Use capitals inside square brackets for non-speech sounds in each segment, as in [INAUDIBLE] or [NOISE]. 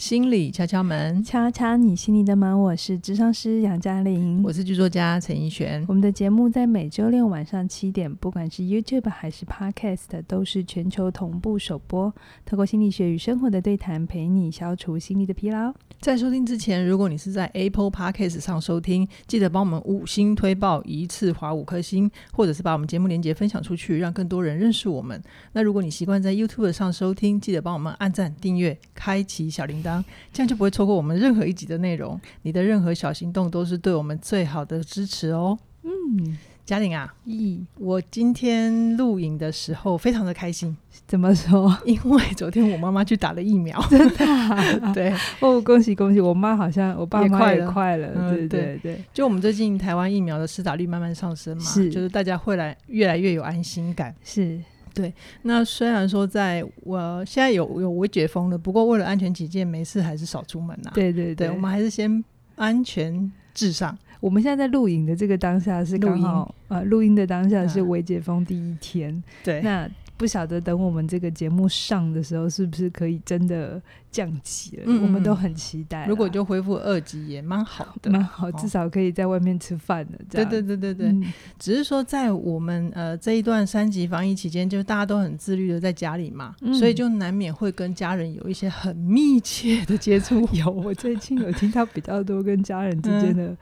心理敲敲门，敲敲你心里的门。我是智商师杨嘉玲，我是剧作家陈奕璇。我们的节目在每周六晚上七点，不管是 YouTube 还是 Podcast，都是全球同步首播。透过心理学与生活的对谈，陪你消除心理的疲劳。在收听之前，如果你是在 Apple Podcast 上收听，记得帮我们五星推爆，一次划五颗星，或者是把我们节目链接分享出去，让更多人认识我们。那如果你习惯在 YouTube 上收听，记得帮我们按赞、订阅、开启小铃铛。这样就不会错过我们任何一集的内容。你的任何小行动都是对我们最好的支持哦。嗯，嘉玲啊，咦，我今天录影的时候非常的开心。怎么说？[LAUGHS] 因为昨天我妈妈去打了疫苗，真的、啊？[LAUGHS] 对 [LAUGHS] 哦，恭喜恭喜！我妈好像我爸妈也快了，嗯、对对对。就我们最近台湾疫苗的施打率慢慢上升嘛，是，就是大家会来越来越有安心感，是。对，那虽然说在我现在有有微解封了，不过为了安全起见，没事还是少出门呐、啊。对对对，对，我们还是先安全至上。我们现在在录影的这个当下是刚好录呃录音的当下是微解封第一天。啊、对，那。不晓得等我们这个节目上的时候，是不是可以真的降级了？嗯、我们都很期待。如果就恢复二级也蛮好的，蛮好，至少可以在外面吃饭的。这样。对对对对对，嗯、只是说在我们呃这一段三级防疫期间，就大家都很自律的在家里嘛，嗯、所以就难免会跟家人有一些很密切的接触。[LAUGHS] 有，我最近有听到比较多跟家人之间的。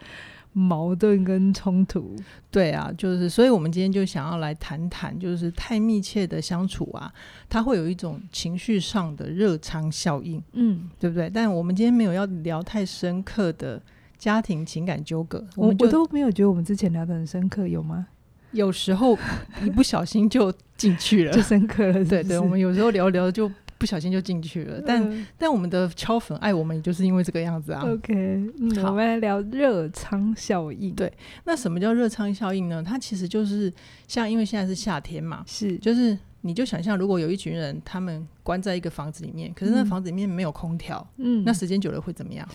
嗯矛盾跟冲突，对啊，就是，所以我们今天就想要来谈谈，就是太密切的相处啊，它会有一种情绪上的热仓效应，嗯，对不对？但我们今天没有要聊太深刻的家庭情感纠葛，我们我都没有觉得我们之前聊的很深刻，有吗？有时候一不小心就进去了，[LAUGHS] 就深刻了是是？对对，我们有时候聊聊就。不小心就进去了，但、呃、但我们的敲粉爱我们，也就是因为这个样子啊。OK，嗯，好我们来聊热仓效应。对，那什么叫热仓效应呢？它其实就是像，因为现在是夏天嘛，是，就是你就想象，如果有一群人，他们关在一个房子里面，可是那房子里面没有空调，嗯，那时间久了会怎么样？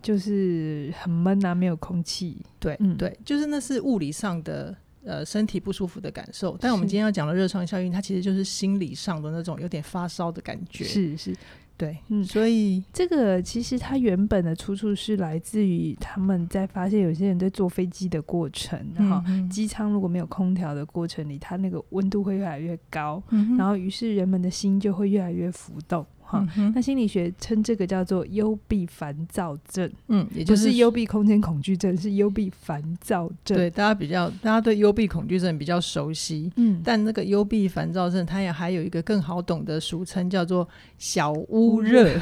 就是很闷啊，没有空气。对，嗯，对，就是那是物理上的。呃，身体不舒服的感受，但我们今天要讲的热创效应，它其实就是心理上的那种有点发烧的感觉。是是，对，嗯，所以这个其实它原本的出处是来自于他们在发现有些人在坐飞机的过程，然后机舱如果没有空调的过程里，它那个温度会越来越高，嗯、然后于是人们的心就会越来越浮动。嗯、那心理学称这个叫做幽闭烦躁症，嗯，也就是幽闭空间恐惧症，是幽闭烦躁症。对，大家比较，大家对幽闭恐惧症比较熟悉，嗯，但那个幽闭烦躁症，它也还有一个更好懂的俗称，叫做小屋热。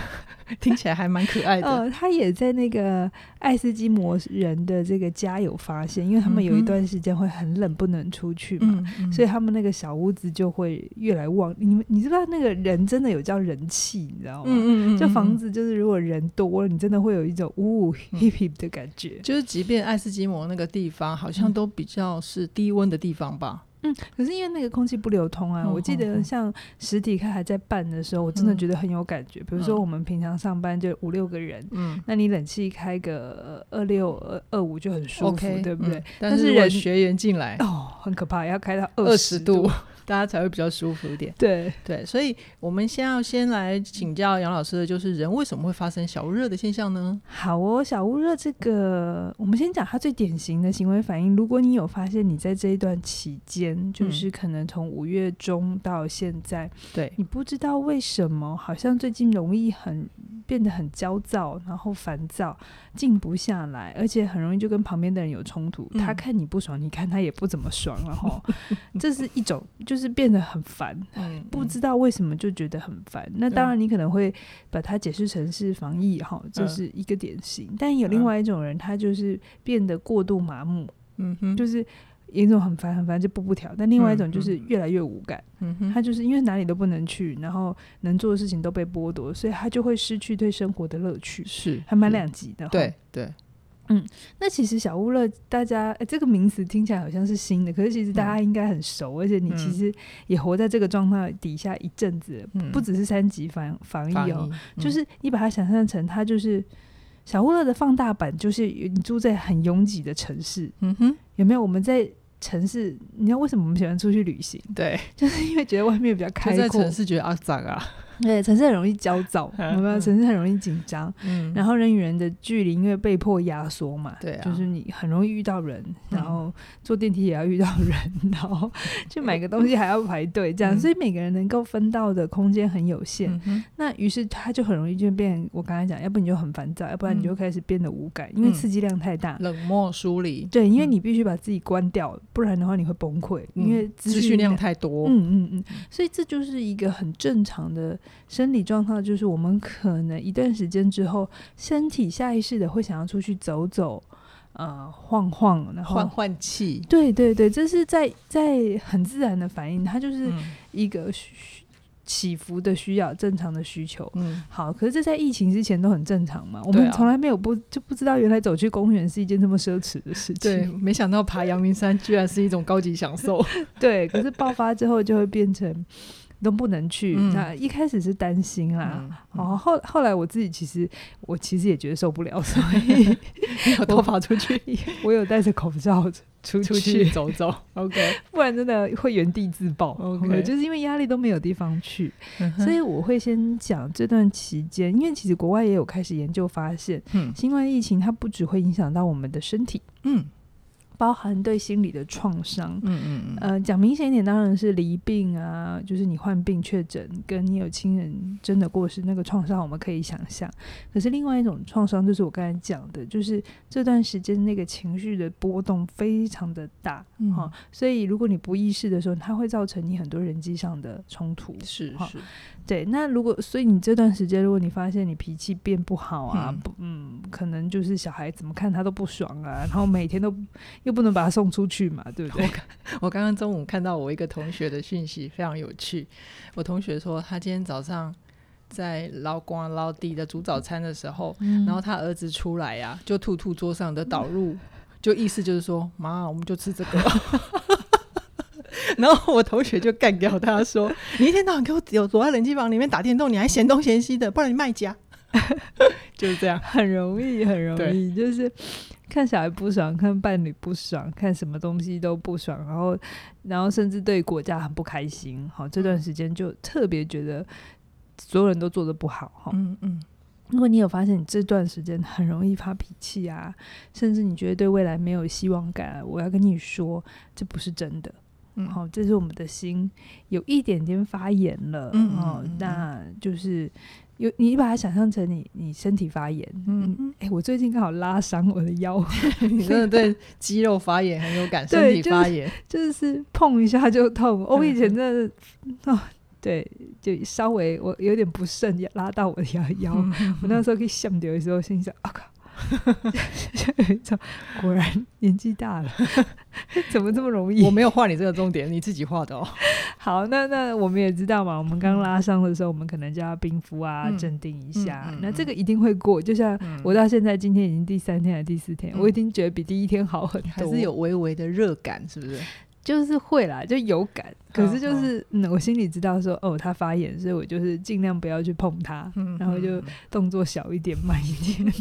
听起来还蛮可爱的。呃，他也在那个爱斯基摩人的这个家有发现，因为他们有一段时间会很冷，不能出去嘛，所以他们那个小屋子就会越来旺。你们你知道那个人真的有叫人气，你知道吗？嗯嗯嗯。就房子就是如果人多了，你真的会有一种呜 hip hip 的感觉。就是即便爱斯基摩那个地方，好像都比较是低温的地方吧。嗯，可是因为那个空气不流通啊，嗯、我记得像实体课还在办的时候，嗯、我真的觉得很有感觉。嗯、比如说我们平常上班就五六个人，嗯，那你冷气开个二六二二五就很舒服，okay, 对不对？嗯、但是人学员进来哦，很可怕，要开到二十度。大家才会比较舒服一点。对对，所以我们先要先来请教杨老师的就是，人为什么会发生小屋热的现象呢？好哦，小屋热这个，我们先讲它最典型的行为反应。如果你有发现你在这一段期间，就是可能从五月中到现在，对、嗯、你不知道为什么，好像最近容易很变得很焦躁，然后烦躁，静不下来，而且很容易就跟旁边的人有冲突。嗯、他看你不爽，你看他也不怎么爽，[LAUGHS] 然后这是一种就是。变得很烦，嗯、不知道为什么就觉得很烦。嗯、那当然，你可能会把它解释成是防疫哈，这、就是一个典型。嗯、但有另外一种人，他就是变得过度麻木，嗯哼，就是有一种很烦很烦就步步调。但另外一种就是越来越无感，嗯哼，他就是因为哪里都不能去，然后能做的事情都被剥夺，所以他就会失去对生活的乐趣，是还蛮两极的，对对。嗯，那其实小屋乐，大家、欸、这个名词听起来好像是新的，可是其实大家应该很熟，嗯、而且你其实也活在这个状态底下一阵子，嗯、不只是三级防防疫哦，就是你把它想象成它就是小屋乐的放大版，就是你住在很拥挤的城市，嗯哼，有没有？我们在城市，你知道为什么我们喜欢出去旅行？对，[LAUGHS] 就是因为觉得外面比较开阔，在城市觉得肮脏啊。对，城市很容易焦躁，有没有？城市很容易紧张，嗯，然后人与人的距离因为被迫压缩嘛，对啊，就是你很容易遇到人，然后坐电梯也要遇到人，[LAUGHS] 然后去买个东西还要排队，这样，所以每个人能够分到的空间很有限。那于是他就很容易就变，我刚才讲，要不你就很烦躁，要不然你就开始变得无感，因为刺激量太大，冷漠疏离。对，因为你必须把自己关掉，不然的话你会崩溃，因为资讯量太多。嗯嗯嗯，所以这就是一个很正常的。生理状况就是我们可能一段时间之后，身体下意识的会想要出去走走，呃，晃晃，然后换换气。对对对，这是在在很自然的反应，它就是一个起伏的需要，正常的需求。嗯，好，可是这在疫情之前都很正常嘛，我们从来没有不就不知道原来走去公园是一件这么奢侈的事情。对，没想到爬阳明山居然是一种高级享受。[LAUGHS] 对，可是爆发之后就会变成。都不能去，那、嗯、一开始是担心啦，哦，后后来我自己其实我其实也觉得受不了，[LAUGHS] 所以我都跑出去，[LAUGHS] 我有戴着口罩出出去走走，OK，不然真的会原地自爆，OK，就是因为压力都没有地方去，嗯、所以我会先讲这段期间，因为其实国外也有开始研究发现，嗯，新冠疫情它不只会影响到我们的身体，嗯。包含对心理的创伤，嗯嗯嗯，呃，讲明显一点，当然是离病啊，就是你患病确诊，跟你有亲人真的过世，那个创伤我们可以想象。可是另外一种创伤，就是我刚才讲的，就是这段时间那个情绪的波动非常的大，嗯，哦，所以如果你不意识的时候，它会造成你很多人际上的冲突，是是。哦对，那如果所以你这段时间，如果你发现你脾气变不好啊，不，嗯，可能就是小孩怎么看他都不爽啊，然后每天都又不能把他送出去嘛，对不对？[LAUGHS] 我刚刚中午看到我一个同学的讯息，非常有趣。我同学说，他今天早上在捞光捞地的煮早餐的时候，嗯、然后他儿子出来呀、啊，就吐吐桌上的导入，嗯、就意思就是说，妈，我们就吃这个。[LAUGHS] 然后我同学就干掉他说：“你一天到晚给我有躲在冷气房里面打电动，你还嫌东嫌西的，不然你卖家。[LAUGHS] ”就是这样，很容易，很容易，就是看小孩不爽，看伴侣不爽，看什么东西都不爽，然后，然后甚至对国家很不开心。好，这段时间就特别觉得所有人都做得不好。哈，嗯嗯。如果你有发现你这段时间很容易发脾气啊，甚至你觉得对未来没有希望感，我要跟你说，这不是真的。嗯，好，这是我们的心有一点点发炎了，嗯，哦，那就是有你把它想象成你你身体发炎，嗯，哎，我最近刚好拉伤我的腰，[LAUGHS] 你真的对肌肉发炎很有感，身体发炎就是碰一下就痛。我以前真的哦，对，就稍微我有点不慎也拉到我的 [LAUGHS] 腰腰，我那时候可以想掉的时候，心想啊靠。[LAUGHS] 果然年纪大了，[LAUGHS] 怎么这么容易？我没有画你这个重点，你自己画的哦。[LAUGHS] 好，那那我们也知道嘛，我们刚拉伤的时候，我们可能就要冰敷啊，镇、嗯、定一下。嗯嗯嗯、那这个一定会过，就像我到现在今天已经第三天还是第四天，嗯、我已经觉得比第一天好很多，还是有微微的热感，是不是？就是会啦，就有感，可是就是、嗯，我心里知道说，哦，他发炎，所以我就是尽量不要去碰他，嗯、然后就动作小一点，慢一点。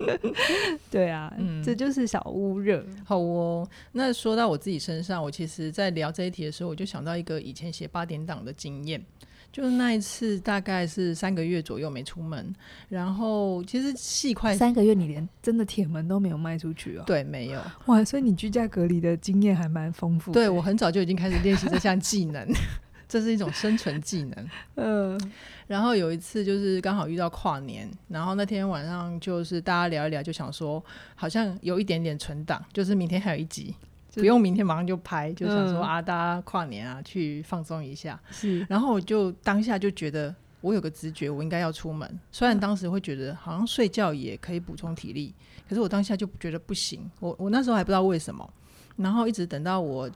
[LAUGHS] 对啊，嗯、这就是小屋热。好哦，那说到我自己身上，我其实在聊这一题的时候，我就想到一个以前写八点档的经验。就是那一次，大概是三个月左右没出门，然后其实细快三个月，你连真的铁门都没有卖出去哦。对，没有哇，所以你居家隔离的经验还蛮丰富的。对，我很早就已经开始练习这项技能，[LAUGHS] 这是一种生存技能。嗯、呃，然后有一次就是刚好遇到跨年，然后那天晚上就是大家聊一聊，就想说好像有一点点存档，就是明天还有一集。不用明天马上就拍，就想说、嗯、啊，大家跨年啊，去放松一下。是，然后我就当下就觉得，我有个直觉，我应该要出门。虽然当时会觉得好像睡觉也可以补充体力，可是我当下就觉得不行。我我那时候还不知道为什么，然后一直等到我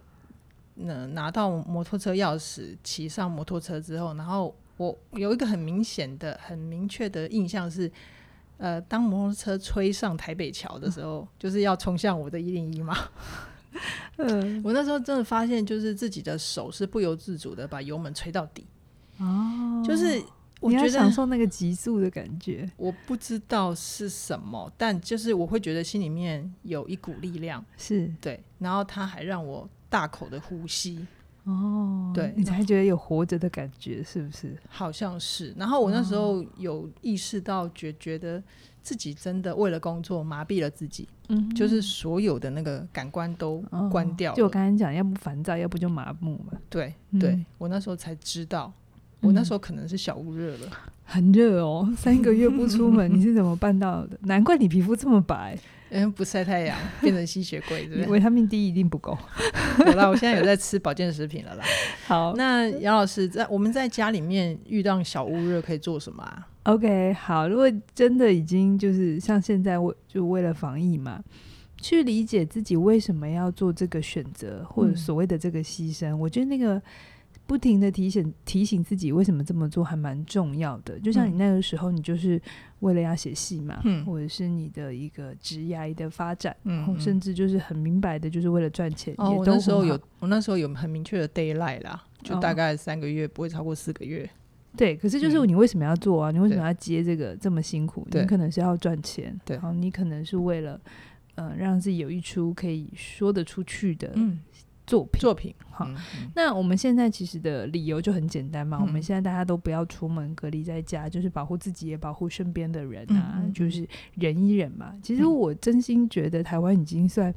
呃拿到摩托车钥匙，骑上摩托车之后，然后我有一个很明显的、很明确的印象是，呃，当摩托车吹上台北桥的时候，嗯、就是要冲向我的一零一嘛。[LAUGHS] 嗯，我那时候真的发现，就是自己的手是不由自主的把油门吹到底。哦，就是我觉得享受那个急速的感觉。我不知道是什么，但就是我会觉得心里面有一股力量，是对。然后他还让我大口的呼吸，哦，对，你才觉得有活着的感觉，是不是？好像是。然后我那时候有意识到，觉觉得自己真的为了工作麻痹了自己，嗯，就是所有的那个感官都关掉了。就我刚才讲，要不烦躁，要不就麻木嘛。对，对、嗯、我那时候才知道，我那时候可能是小屋热了。很热哦，[LAUGHS] 三个月不出门，你是怎么办到的？难怪你皮肤这么白，[LAUGHS] 因为不晒太阳变成吸血鬼，[LAUGHS] 对不对？维他命 D 一定不够。好啦，我现在有在吃保健食品了啦。好，那杨老师在我们在家里面遇到小屋热可以做什么啊？OK，好，如果真的已经就是像现在为就为了防疫嘛，去理解自己为什么要做这个选择，或者所谓的这个牺牲，嗯、我觉得那个。不停的提醒提醒自己为什么这么做还蛮重要的，就像你那个时候，你就是为了要写戏嘛，嗯、或者是你的一个职业的发展，嗯，甚至就是很明白的，就是为了赚钱。哦，我那时候有，我那时候有很明确的 d a y l i g h t 啦，就大概三个月，不会超过四个月。对，可是就是你为什么要做啊？你为什么要接这个这么辛苦？你可能是要赚钱，对，然后你可能是为了，呃，让自己有一出可以说得出去的，嗯。作品。作品好，嗯嗯，那我们现在其实的理由就很简单嘛，嗯、我们现在大家都不要出门，隔离在家，就是保护自己也保护身边的人啊，就是忍一忍嘛。其实我真心觉得台湾已经算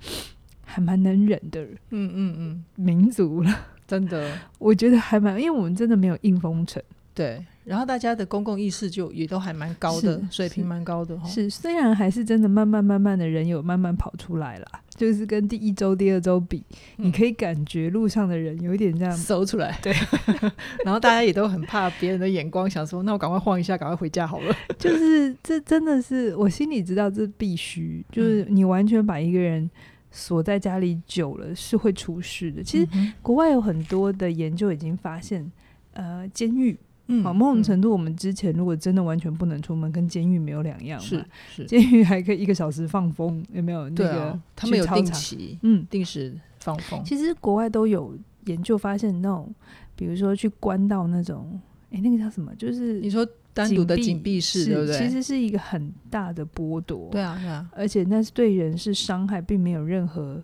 还蛮能忍的，嗯嗯嗯，民族了，真的，[LAUGHS] 我觉得还蛮，因为我们真的没有硬封城，对。然后大家的公共意识就也都还蛮高的，水平蛮高的。是，虽然还是真的慢慢慢慢的人有慢慢跑出来了，就是跟第一周、第二周比，嗯、你可以感觉路上的人有一点这样搜出来。对，[LAUGHS] 然后大家也都很怕别人的眼光，想说那我赶快晃一下，赶快回家好了。[LAUGHS] 就是这真的是我心里知道这必须，就是你完全把一个人锁在家里久了是会出事的。其实国外有很多的研究已经发现，呃，监狱。嗯，好，某种程度，我们之前如果真的完全不能出门，跟监狱没有两样嘛。是是，监狱还可以一个小时放风，有没有？那个、啊、他们有定期，嗯，定时放风。其实国外都有研究发现，那种比如说去关到那种，哎、欸，那个叫什么？就是你说单独的紧闭室，对不对？其实是一个很大的剥夺。对啊，对啊。而且那是对人是伤害，并没有任何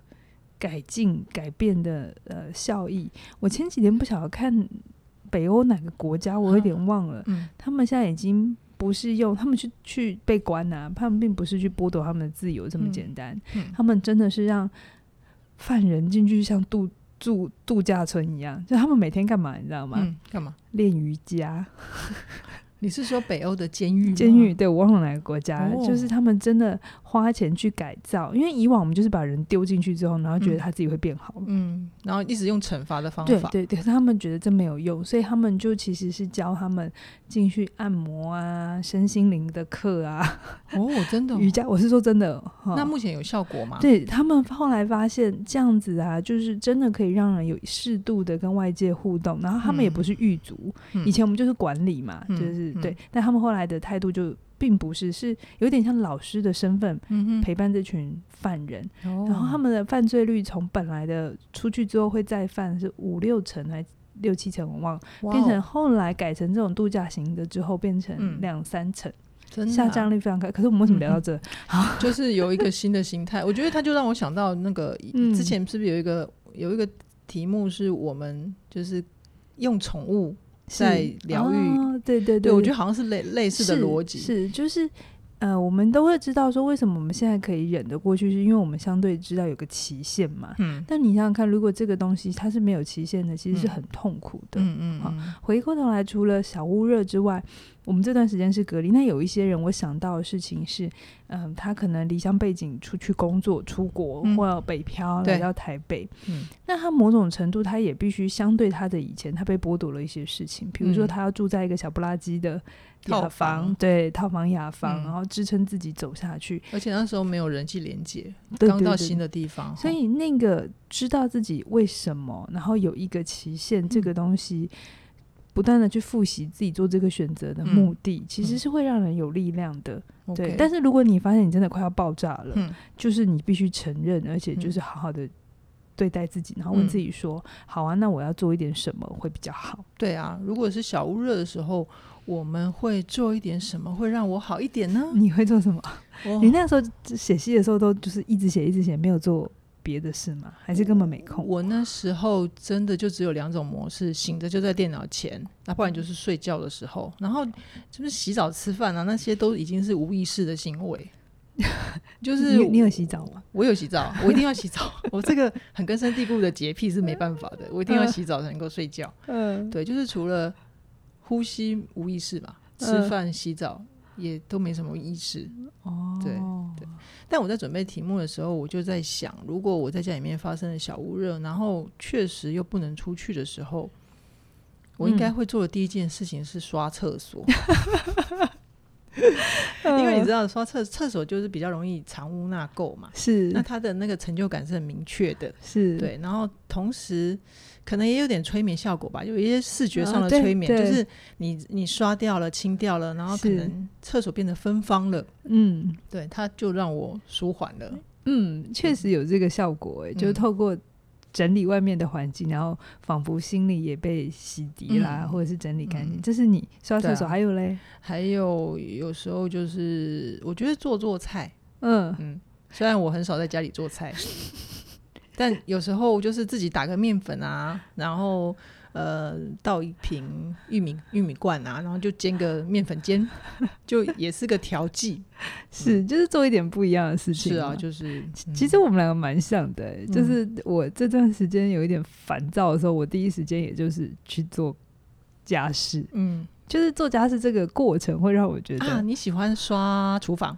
改进、改变的呃效益。我前几天不晓得看。北欧哪个国家我有点忘了，嗯，他们现在已经不是用他们去去被关啊，他们并不是去剥夺他们的自由这么简单，嗯嗯，他们真的是让犯人进去像度住度假村一样，就他们每天干嘛你知道吗？嗯，干嘛？练瑜伽。你是说北欧的监狱？监狱对，我忘了哪个国家，哦，就是他们真的花钱去改造，因为以往我们就是把人丢进去之后，然后觉得他自己会变好，嗯，然后一直用惩罚的方法，对对对，可是他们觉得这没有用，所以他们就其实是教他们进去按摩啊、身心灵的课啊。哦，真的，[LAUGHS] 哦，瑜伽，我是说真的。哦，那目前有效果吗？对，他们后来发现这样子啊，就是真的可以让人有适度的跟外界互动，然后他们也不是狱卒，嗯，以前我们就是管理嘛，嗯，就是。对，嗯、但他们后来的态度就并不是，是有点像老师的身份陪伴这群犯人，嗯、然后他们的犯罪率从本来的出去之后会再犯是五六成还六七成，我忘了，变成后来改成这种度假型的之后变成两三成，嗯、下降率非常高。可是我们为什么聊到这？[LAUGHS] 嗯、就 [LAUGHS] 是有一个新的心态，我觉得他就让我想到那个之前是不是有一个有一个题目是我们就是用宠物。在疗愈、哦，对对对，对，我觉得好像是类类似的逻辑，是就是呃，我们都会知道说，为什么我们现在可以忍得过去，是因为我们相对知道有个期限嘛。嗯，但你想想看，如果这个东西它是没有期限的，其实是很痛苦的。嗯嗯，啊，回过头来，除了小屋热之外。我们这段时间是隔离，那有一些人，我想到的事情是，嗯，他可能离乡背景出去工作、出国、嗯、或北漂来到台北，嗯，那他某种程度他也必须相对他的以前，他被剥夺了一些事情，比如说他要住在一个小不拉几的雅房，房。对，套房雅房，嗯、然后支撑自己走下去，而且那时候没有人际连接，刚到新的地方，所以那个知道自己为什么，然后有一个期限，这个东西。嗯不断的去复习自己做这个选择的目的，嗯、其实是会让人有力量的。嗯、对但是如果你发现你真的快要爆炸了，嗯、就是你必须承认，而且就是好好的对待自己，然后问自己说：“嗯、好啊，那我要做一点什么会比较好？”对啊，如果是小屋热的时候，我们会做一点什么会让我好一点呢？你会做什么？哦、你那时候写戏的时候都就是一直写一直写，没有做别的事吗？还是根本没空？我那时候真的就只有两种模式：醒着就在电脑前，那不然就是睡觉的时候。然后就是洗澡、吃饭啊，那些都已经是无意识的行为。[LAUGHS] 就是你，你有洗澡吗？我有洗澡，[LAUGHS] 我一定要洗澡。我这个很根深蒂固的洁癖是没办法的，我一定要洗澡才能够睡觉。嗯，对，就是除了呼吸无意识嘛，吃饭、洗澡。也都没什么意识哦，对对。但我在准备题目的时候，我就在想，如果我在家里面发生了小屋热，然后确实又不能出去的时候，我应该会做的第一件事情是刷厕所。[LAUGHS] [LAUGHS] 因为你知道，刷厕厕所就是比较容易藏污纳垢嘛，是。那它的那个成就感是很明确的，是对。然后同时可能也有点催眠效果吧，有一些视觉上的催眠，就是你你刷掉了、清掉了，然后可能厕所变得芬芳了，嗯，对，它就让我舒缓了。嗯，确实有这个效果，哎，就是透过。整理外面的环境，然后仿佛心里也被洗涤啦，嗯、或者是整理干净。嗯、这是你刷厕所，还有嘞，还有有时候就是我觉得做做菜，嗯。嗯，虽然我很少在家里做菜，但有时候就是自己打个面粉啊，然后。呃，倒一瓶玉米玉米罐啊，然后就煎个面粉煎，[LAUGHS] 就也是个调剂，[LAUGHS] 是就是做一点不一样的事情。是啊，就是、嗯、其实我们两个蛮像的、欸，就是我这段时间有一点烦躁的时候，我第一时间也就是去做家事。嗯，就是做家事这个过程会让我觉得啊，你喜欢刷厨房。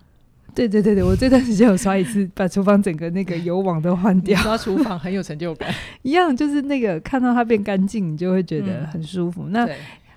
对对对对，我这段时间有刷一次，把厨房整个那个油网都换掉。刷厨房很有成就感，[LAUGHS] 一样就是那个看到它变干净，你就会觉得很舒服。嗯、那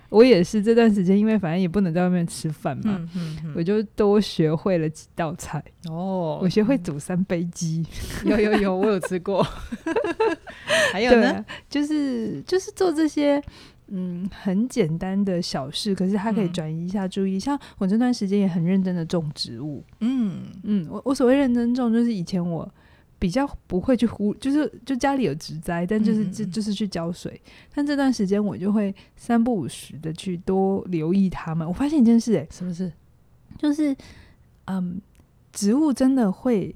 我也是这段时间，因为反正也不能在外面吃饭嘛，嗯嗯嗯、我就多学会了几道菜。哦，我学会煮三杯鸡，有有有，我有吃过。[LAUGHS] 还有呢，就是就是做这些。嗯，很简单的小事，可是它可以转移一下注意。嗯、像我这段时间也很认真的种植物。嗯嗯，我我所谓认真种，就是以前我比较不会去忽，就是就家里有植栽，但就是就就是去浇水。但这段时间我就会三不五时的去多留意它们。我发现一件事、欸，哎，什么事？就是嗯，植物真的会，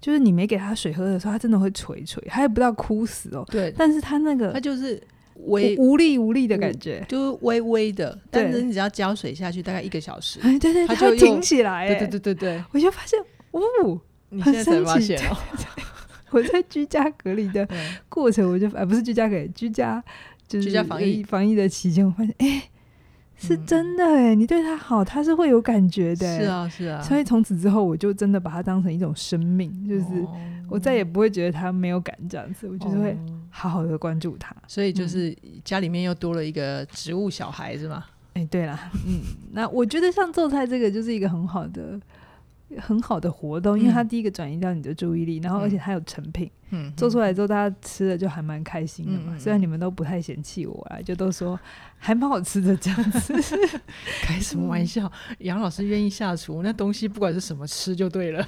就是你没给它水喝的时候，它真的会垂垂，它也不知道枯死哦。对，但是它那个，它就是。微无力无力的感觉，就微微的，但是你只要浇水下去，大概一个小时，哎，对对，它就挺起来，对对对对对，我就发现，哦，你现在才发现哦，[LAUGHS] 我在居家隔离的 [LAUGHS] 过程，我就哎，不是居家隔离，居家就是居家防疫。防疫的期间，我发现，哎，是真的哎，你对他好，他是会有感觉的，是啊是啊，所以从此之后，我就真的把它当成一种生命，就是我再也不会觉得他没有感这样子，我就是会。好好的关注他，所以就是家里面又多了一个植物小孩，是吗？哎、嗯欸，对啦，嗯，那我觉得像做菜这个就是一个很好的、很好的活动，因为它第一个转移到你的注意力，嗯、然后而且它有成品，嗯，做出来之后大家吃的就还蛮开心的嘛。嗯、虽然你们都不太嫌弃我啊，就都说还蛮好吃的这样子。[LAUGHS] 开什么玩笑？杨老师愿意下厨，那东西不管是什么吃就对了。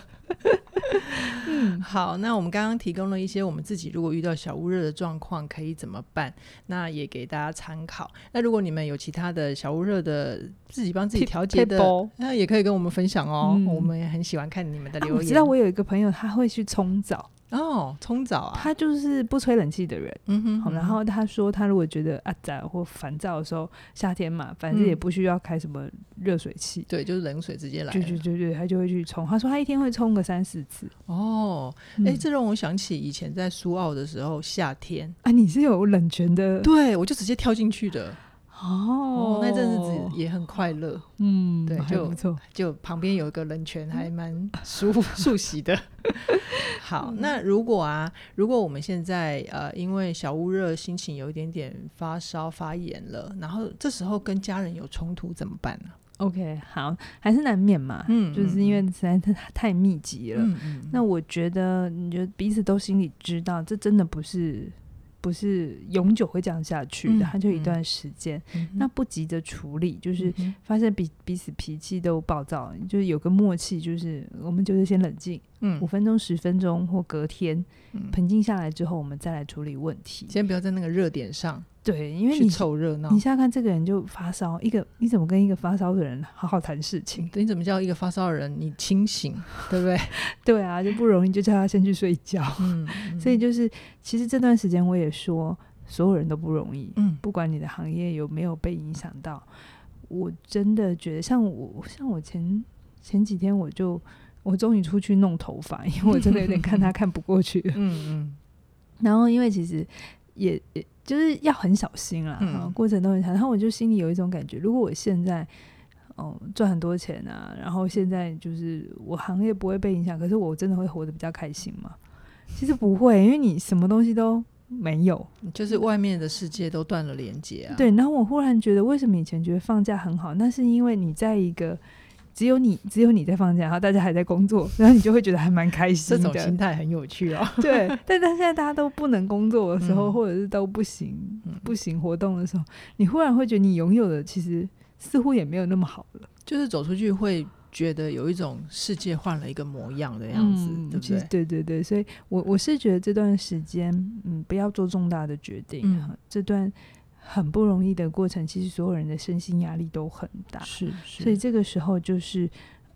嗯，[LAUGHS] 好，那我们刚刚提供了一些我们自己如果遇到小屋热的状况可以怎么办，那也给大家参考。那如果你们有其他的小屋热的自己帮自己调节的，那也可以跟我们分享哦。嗯、我们也很喜欢看你们的留言。啊、我知道我有一个朋友，他会去冲澡。哦，冲澡啊！他就是不吹冷气的人，嗯哼，好。然后他说，他如果觉得啊杂或烦躁的时候，夏天嘛，反正也不需要开什么热水器，对，就是冷水直接来。对对对对，他就会去冲。他说他一天会冲个三四次。哦，哎，这让我想起以前在苏澳的时候，夏天啊，你是有冷泉的？对，我就直接跳进去的。哦，那阵日子也很快乐，嗯，对，就不错，就旁边有一个冷泉，还蛮舒服、舒洗的。[LAUGHS] 好，那如果啊，如果我们现在呃，因为小屋热，心情有一点点发烧、发炎了，然后这时候跟家人有冲突怎么办呢？OK，好，还是难免嘛，嗯，就是因为实在太太密集了。那我觉得，你觉得彼此都心里知道，这真的不是。不是永久会这样下去的，它就一段时间。嗯、那不急着处理，嗯、就是发现彼彼此脾气都暴躁，就是有个默契，就是我们就是先冷静，嗯，五分钟、十分钟或隔天，嗯、平静下来之后，我们再来处理问题。先不要在那个热点上。对，因为你凑热闹，你现在看这个人就发烧，一个你怎么跟一个发烧的人好好谈事情？你怎么叫一个发烧的人你清醒，对不对？[LAUGHS] 对啊，就不容易，就叫他先去睡觉。嗯，[LAUGHS] 嗯，所以就是其实这段时间我也说，所有人都不容易。嗯，不管你的行业有没有被影响到，我真的觉得像我像我前前几天我就我终于出去弄头发，因为我真的有点看他 [LAUGHS] 看不过去了。嗯嗯，然后因为其实也也。就是要很小心啦，嗯、过程都很长。然后我就心里有一种感觉，如果我现在哦赚很多钱啊，然后现在就是我行业不会被影响，可是我真的会活得比较开心吗？其实不会，因为你什么东西都没有，就是外面的世界都断了连接啊。对，然后我忽然觉得，为什么以前觉得放假很好？那是因为你在一个。只有你，只有你在放假，然后大家还在工作，[LAUGHS] 然后你就会觉得还蛮开心的。这种心态很有趣哦。[LAUGHS] 对，但但现在大家都不能工作的时候，嗯、或者是都不行、嗯、不行活动的时候，你忽然会觉得你拥有的其实似乎也没有那么好了。就是走出去会觉得有一种世界换了一个模样的样子，嗯、对不对？对对对，所以我我是觉得这段时间，嗯，不要做重大的决定。嗯、这段。很不容易的过程，其实所有人的身心压力都很大，是，是，所以这个时候就是，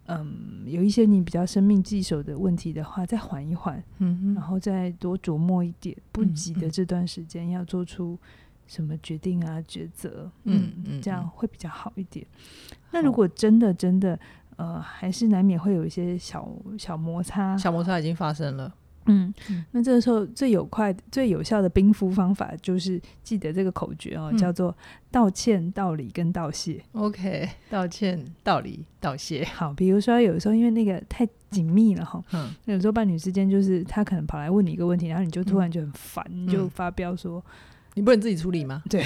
嗯，有一些你比较生命棘手的问题的话，再缓一缓，嗯，然后再多琢磨一点，不急的这段时间要做出什么决定啊、抉择，嗯嗯，这样会比较好一点。嗯、那如果真的真的，呃，还是难免会有一些小小摩擦，小摩擦已经发生了。嗯，那这个时候最有快、最有效的冰敷方法，就是记得这个口诀哦，嗯、叫做道歉、道理跟道谢。OK，道歉、道理、道谢。好，比如说有时候因为那个太紧密了哈，嗯，有时候伴侣之间就是他可能跑来问你一个问题，然后你就突然就很烦，嗯、你就发飙说、嗯：“你不能自己处理吗？”对。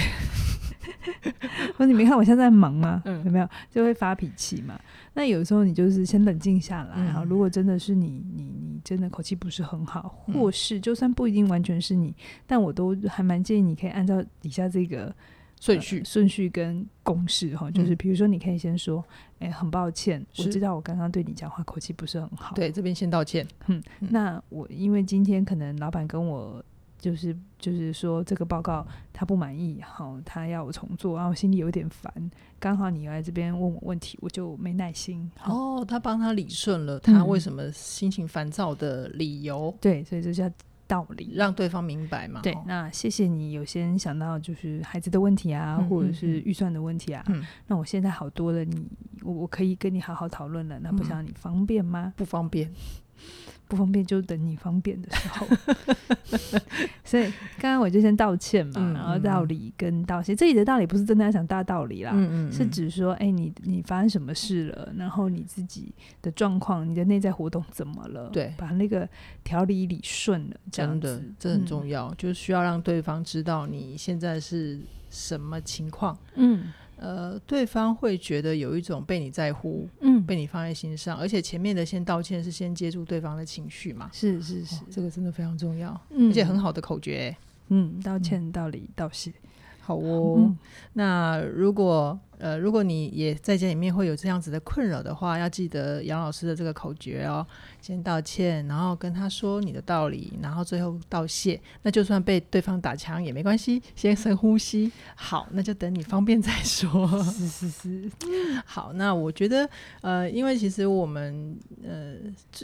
[LAUGHS] 或者你没看我现在在忙吗？嗯、有没有就会发脾气嘛？那有时候你就是先冷静下来，然后、嗯、如果真的是你，你你真的口气不是很好，嗯、或是就算不一定完全是你，但我都还蛮建议你可以按照底下这个顺序、顺、呃、序跟公式哈，就是比如说你可以先说，哎、欸，很抱歉，我知道我刚刚对你讲话口气不是很好，对，这边先道歉。嗯，嗯那我因为今天可能老板跟我。就是就是说这个报告他不满意，好，他要我重做，然后我心里有点烦。刚好你来这边问我问题，我就没耐心。哦，他帮他理顺了他为什么心情烦躁的理由。嗯、对，所以这叫道理，让对方明白嘛。对，那谢谢你有先想到就是孩子的问题啊，或者是预算的问题啊。嗯，那我现在好多了，你我我可以跟你好好讨论了。那不想你方便吗？不方便。不方便就等你方便的时候，[LAUGHS] 所以刚刚我就先道歉嘛，嗯、然后道理跟道谢，这里的道理不是真的要讲大道理啦，嗯嗯嗯。是指说，哎、欸，你你发生什么事了，然后你自己的状况，你的内在活动怎么了？对，把那个条理理顺了，这样的，这很重要，嗯、就是需要让对方知道你现在是什么情况，嗯。呃，对方会觉得有一种被你在乎，嗯，被你放在心上，而且前面的先道歉是先接住对方的情绪嘛，是是是、哦，这个真的非常重要，嗯、而且很好的口诀，嗯，道歉、道理、道谢。好哦，嗯、那如果呃，如果你也在家里面会有这样子的困扰的话，要记得杨老师的这个口诀哦，先道歉，然后跟他说你的道理，然后最后道谢。那就算被对方打枪也没关系，先深呼吸。好，那就等你方便再说。是是是，好，那我觉得呃，因为其实我们呃，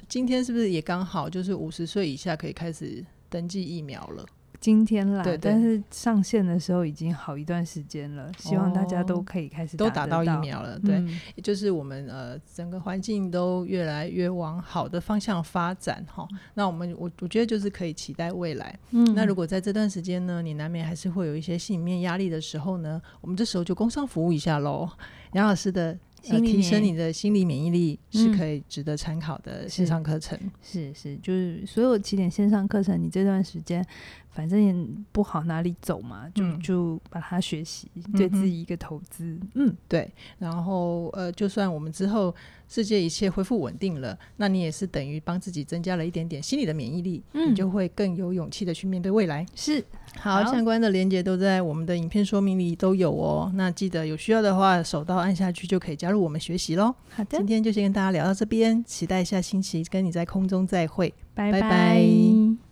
今天是不是也刚好就是五十岁以下可以开始登记疫苗了？今天来，对对，但是上线的时候已经好一段时间了，希望大家都可以开始打都打到疫苗了。对，嗯、也就是我们呃整个环境都越来越往好的方向发展哈。那我们我我觉得就是可以期待未来。嗯，那如果在这段时间呢，你难免还是会有一些心里面压力的时候呢，我们这时候就工商服务一下喽。杨老师的。呃、提升你的心理免疫力是可以值得参考的线上课程。嗯、是是，是，就是所有起点线上课程，你这段时间反正也不好哪里走嘛，就、嗯、就把它学习，对自己一个投资。嗯，嗯，对。然后呃，就算我们之后世界一切恢复稳定了，那你也是等于帮自己增加了一点点心理的免疫力，嗯、你就会更有勇气的去面对未来。是。好，好，相关的连接都在我们的影片说明里都有哦。那记得有需要的话，手刀按下去就可以加入我们学习喽。好的，今天就先跟大家聊到这边，期待下星期跟你在空中再会，拜拜。拜拜。